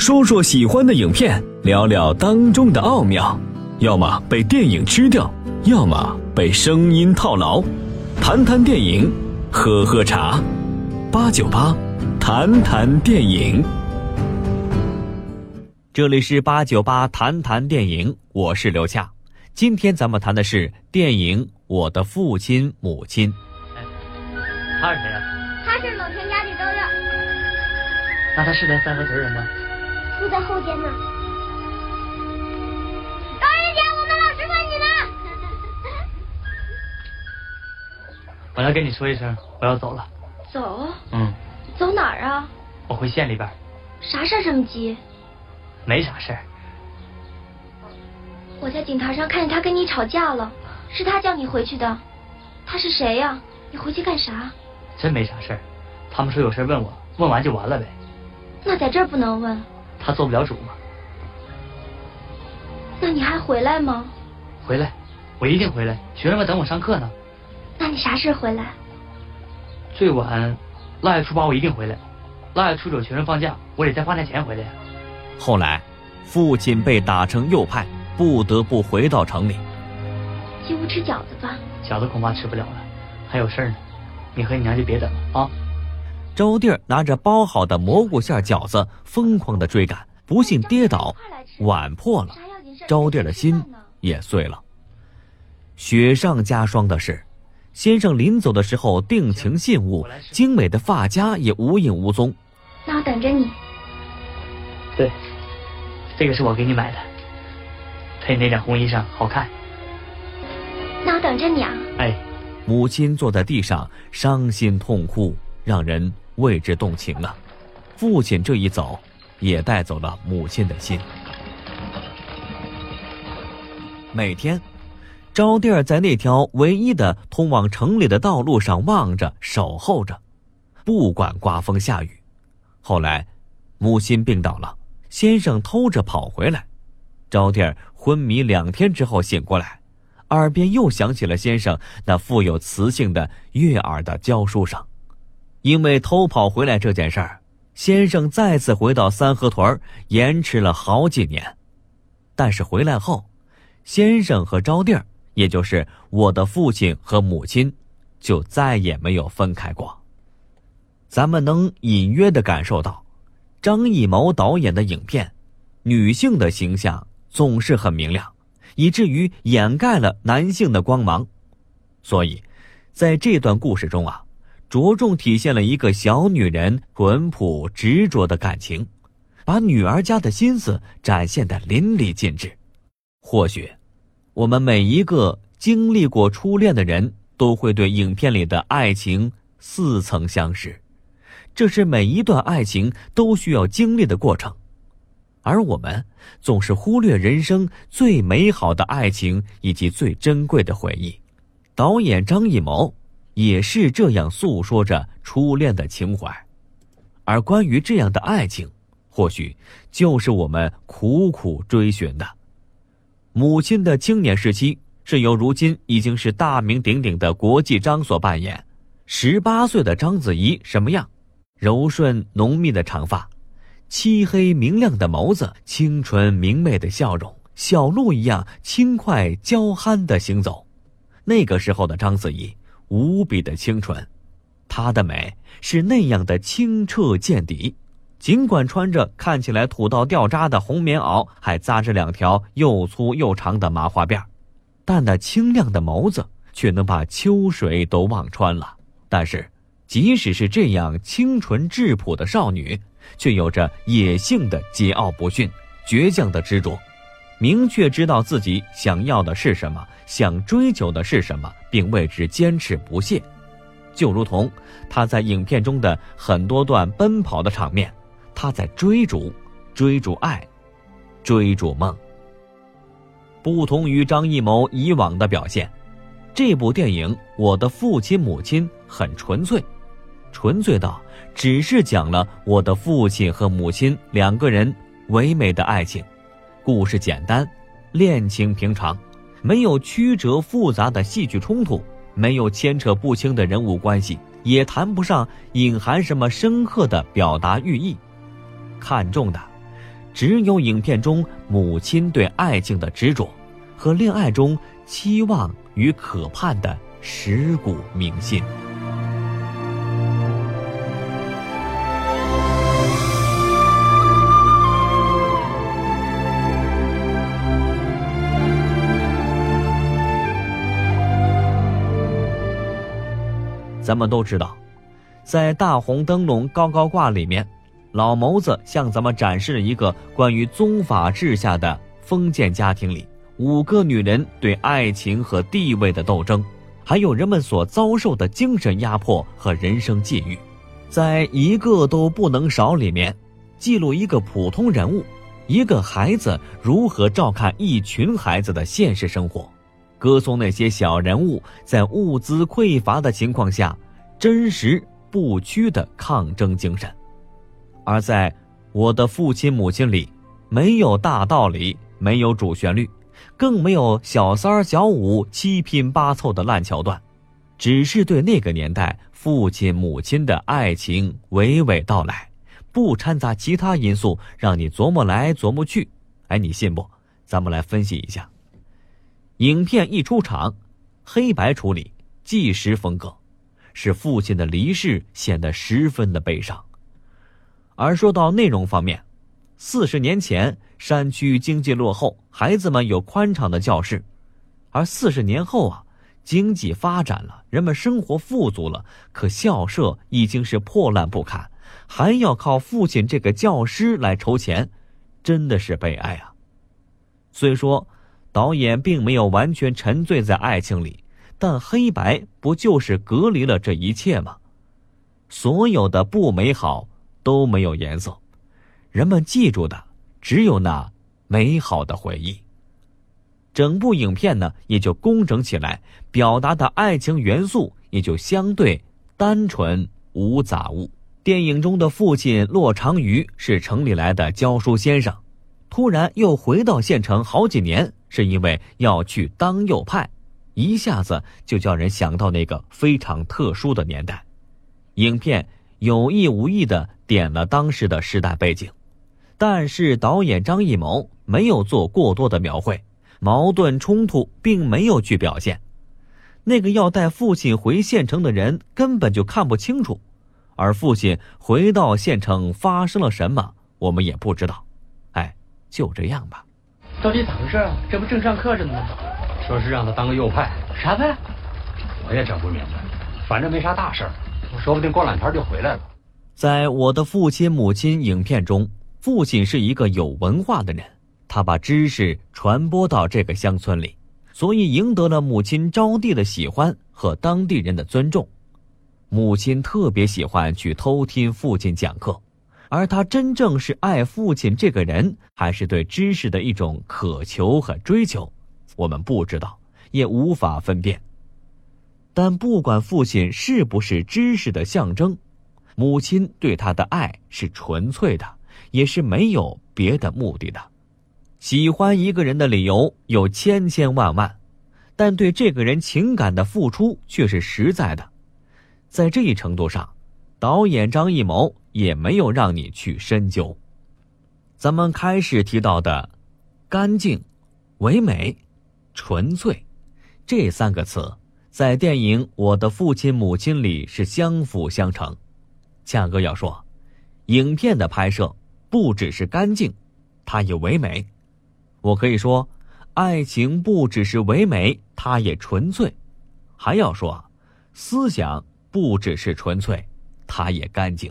说说喜欢的影片，聊聊当中的奥妙。要么被电影吃掉，要么被声音套牢。谈谈电影，喝喝茶。八九八，谈谈电影。这里是八九八谈谈电影，我是刘恰。今天咱们谈的是电影《我的父亲母亲》。他是谁啊？他是冷田家的周六，那他是咱三河屯人吗？住在后间呢。高人姐，我们老师问你呢。我来跟你说一声，我要走了。走？嗯，走哪儿啊？我回县里边。啥事儿这么急？没啥事儿。我在警台上看见他跟你吵架了，是他叫你回去的。他是谁呀？你回去干啥？真没啥事儿。他们说有事问我，问完就完了呗。那在这儿不能问。他做不了主吗。那你还回来吗？回来，我一定回来。学生们等我上课呢。那你啥时回来？最晚腊月初八我一定回来。腊月初九学生放假，我得在放假前回来呀。后来，父亲被打成右派，不得不回到城里。进屋吃饺子吧。饺子恐怕吃不了了，还有事儿呢。你和你娘就别等了啊。招娣儿拿着包好的蘑菇馅饺子，疯狂的追赶，不幸跌倒，碗破了，招娣儿的心也碎了。雪上加霜的是，先生临走的时候定情信物，精美的发夹也无影无踪。那我等着你。对，这个是我给你买的，配那件红衣裳好看。那我等着你啊。哎。母亲坐在地上，伤心痛哭，让人为之动情啊！父亲这一走，也带走了母亲的心。每天，招弟儿在那条唯一的通往城里的道路上望着、守候着，不管刮风下雨。后来，母亲病倒了，先生偷着跑回来，招弟儿昏迷两天之后醒过来，耳边又响起了先生那富有磁性的悦耳的教书声。因为偷跑回来这件事儿，先生再次回到三河屯，延迟了好几年。但是回来后，先生和招弟儿，也就是我的父亲和母亲，就再也没有分开过。咱们能隐约的感受到，张艺谋导演的影片，女性的形象总是很明亮，以至于掩盖了男性的光芒。所以，在这段故事中啊。着重体现了一个小女人淳朴执着的感情，把女儿家的心思展现的淋漓尽致。或许，我们每一个经历过初恋的人都会对影片里的爱情似曾相识，这是每一段爱情都需要经历的过程，而我们总是忽略人生最美好的爱情以及最珍贵的回忆。导演张艺谋。也是这样诉说着初恋的情怀，而关于这样的爱情，或许就是我们苦苦追寻的。母亲的青年时期是由如今已经是大名鼎鼎的国际章所扮演。十八岁的章子怡什么样？柔顺浓密的长发，漆黑明亮的眸子，清纯明媚的笑容，小鹿一样轻快娇憨的行走。那个时候的章子怡。无比的清纯，她的美是那样的清澈见底。尽管穿着看起来土到掉渣的红棉袄，还扎着两条又粗又长的麻花辫但那清亮的眸子却能把秋水都望穿了。但是，即使是这样清纯质朴的少女，却有着野性的桀骜不驯、倔强的执着。明确知道自己想要的是什么，想追求的是什么，并为之坚持不懈，就如同他在影片中的很多段奔跑的场面，他在追逐，追逐爱，追逐梦。不同于张艺谋以往的表现，这部电影《我的父亲母亲》很纯粹，纯粹到只是讲了我的父亲和母亲两个人唯美的爱情。故事简单，恋情平常，没有曲折复杂的戏剧冲突，没有牵扯不清的人物关系，也谈不上隐含什么深刻的表达寓意。看重的，只有影片中母亲对爱情的执着，和恋爱中期望与渴盼的蚀骨铭心。咱们都知道，在大红灯笼高高挂里面，老谋子向咱们展示了一个关于宗法制下的封建家庭里五个女人对爱情和地位的斗争，还有人们所遭受的精神压迫和人生际遇，在一个都不能少里面，记录一个普通人物，一个孩子如何照看一群孩子的现实生活。歌颂那些小人物在物资匮乏的情况下，真实不屈的抗争精神，而在我的父亲母亲里，没有大道理，没有主旋律，更没有小三儿小五七拼八凑的烂桥段，只是对那个年代父亲母亲的爱情娓娓道来，不掺杂其他因素，让你琢磨来琢磨去。哎，你信不？咱们来分析一下。影片一出场，黑白处理，纪实风格，使父亲的离世显得十分的悲伤。而说到内容方面，四十年前山区经济落后，孩子们有宽敞的教室；而四十年后啊，经济发展了，人们生活富足了，可校舍已经是破烂不堪，还要靠父亲这个教师来筹钱，真的是悲哀啊！虽说。导演并没有完全沉醉在爱情里，但黑白不就是隔离了这一切吗？所有的不美好都没有颜色，人们记住的只有那美好的回忆。整部影片呢也就工整起来，表达的爱情元素也就相对单纯无杂物。电影中的父亲骆长余是城里来的教书先生，突然又回到县城好几年。是因为要去当右派，一下子就叫人想到那个非常特殊的年代。影片有意无意的点了当时的时代背景，但是导演张艺谋没有做过多的描绘，矛盾冲突并没有去表现。那个要带父亲回县城的人根本就看不清楚，而父亲回到县城发生了什么，我们也不知道。哎，就这样吧。到底咋回事啊？这不正上课着呢吗？说是让他当个右派，啥派？我也整不明白。反正没啥大事儿，说不定过两天就回来了。在我的父亲母亲影片中，父亲是一个有文化的人，他把知识传播到这个乡村里，所以赢得了母亲招娣的喜欢和当地人的尊重。母亲特别喜欢去偷听父亲讲课。而他真正是爱父亲这个人，还是对知识的一种渴求和追求，我们不知道，也无法分辨。但不管父亲是不是知识的象征，母亲对他的爱是纯粹的，也是没有别的目的的。喜欢一个人的理由有千千万万，但对这个人情感的付出却是实在的。在这一程度上，导演张艺谋。也没有让你去深究。咱们开始提到的“干净、唯美、纯粹”这三个词，在电影《我的父亲母亲》里是相辅相成。恰哥要说，影片的拍摄不只是干净，它也唯美。我可以说，爱情不只是唯美，它也纯粹。还要说，思想不只是纯粹，它也干净。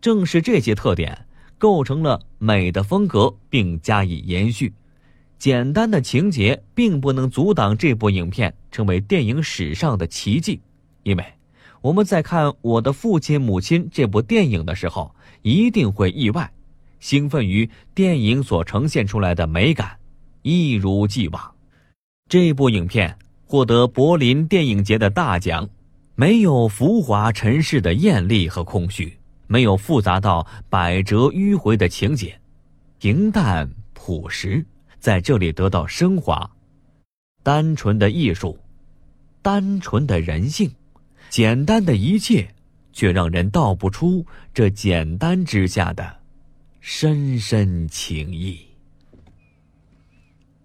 正是这些特点构成了美的风格，并加以延续。简单的情节并不能阻挡这部影片成为电影史上的奇迹，因为我们在看《我的父亲母亲》这部电影的时候，一定会意外、兴奋于电影所呈现出来的美感，一如既往。这部影片获得柏林电影节的大奖，没有浮华尘世的艳丽和空虚。没有复杂到百折迂回的情节，平淡朴实，在这里得到升华。单纯的艺术，单纯的人性，简单的一切，却让人道不出这简单之下的深深情谊。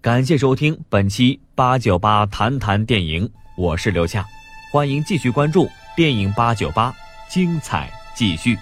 感谢收听本期八九八谈谈电影，我是刘恰，欢迎继续关注电影八九八，精彩继续。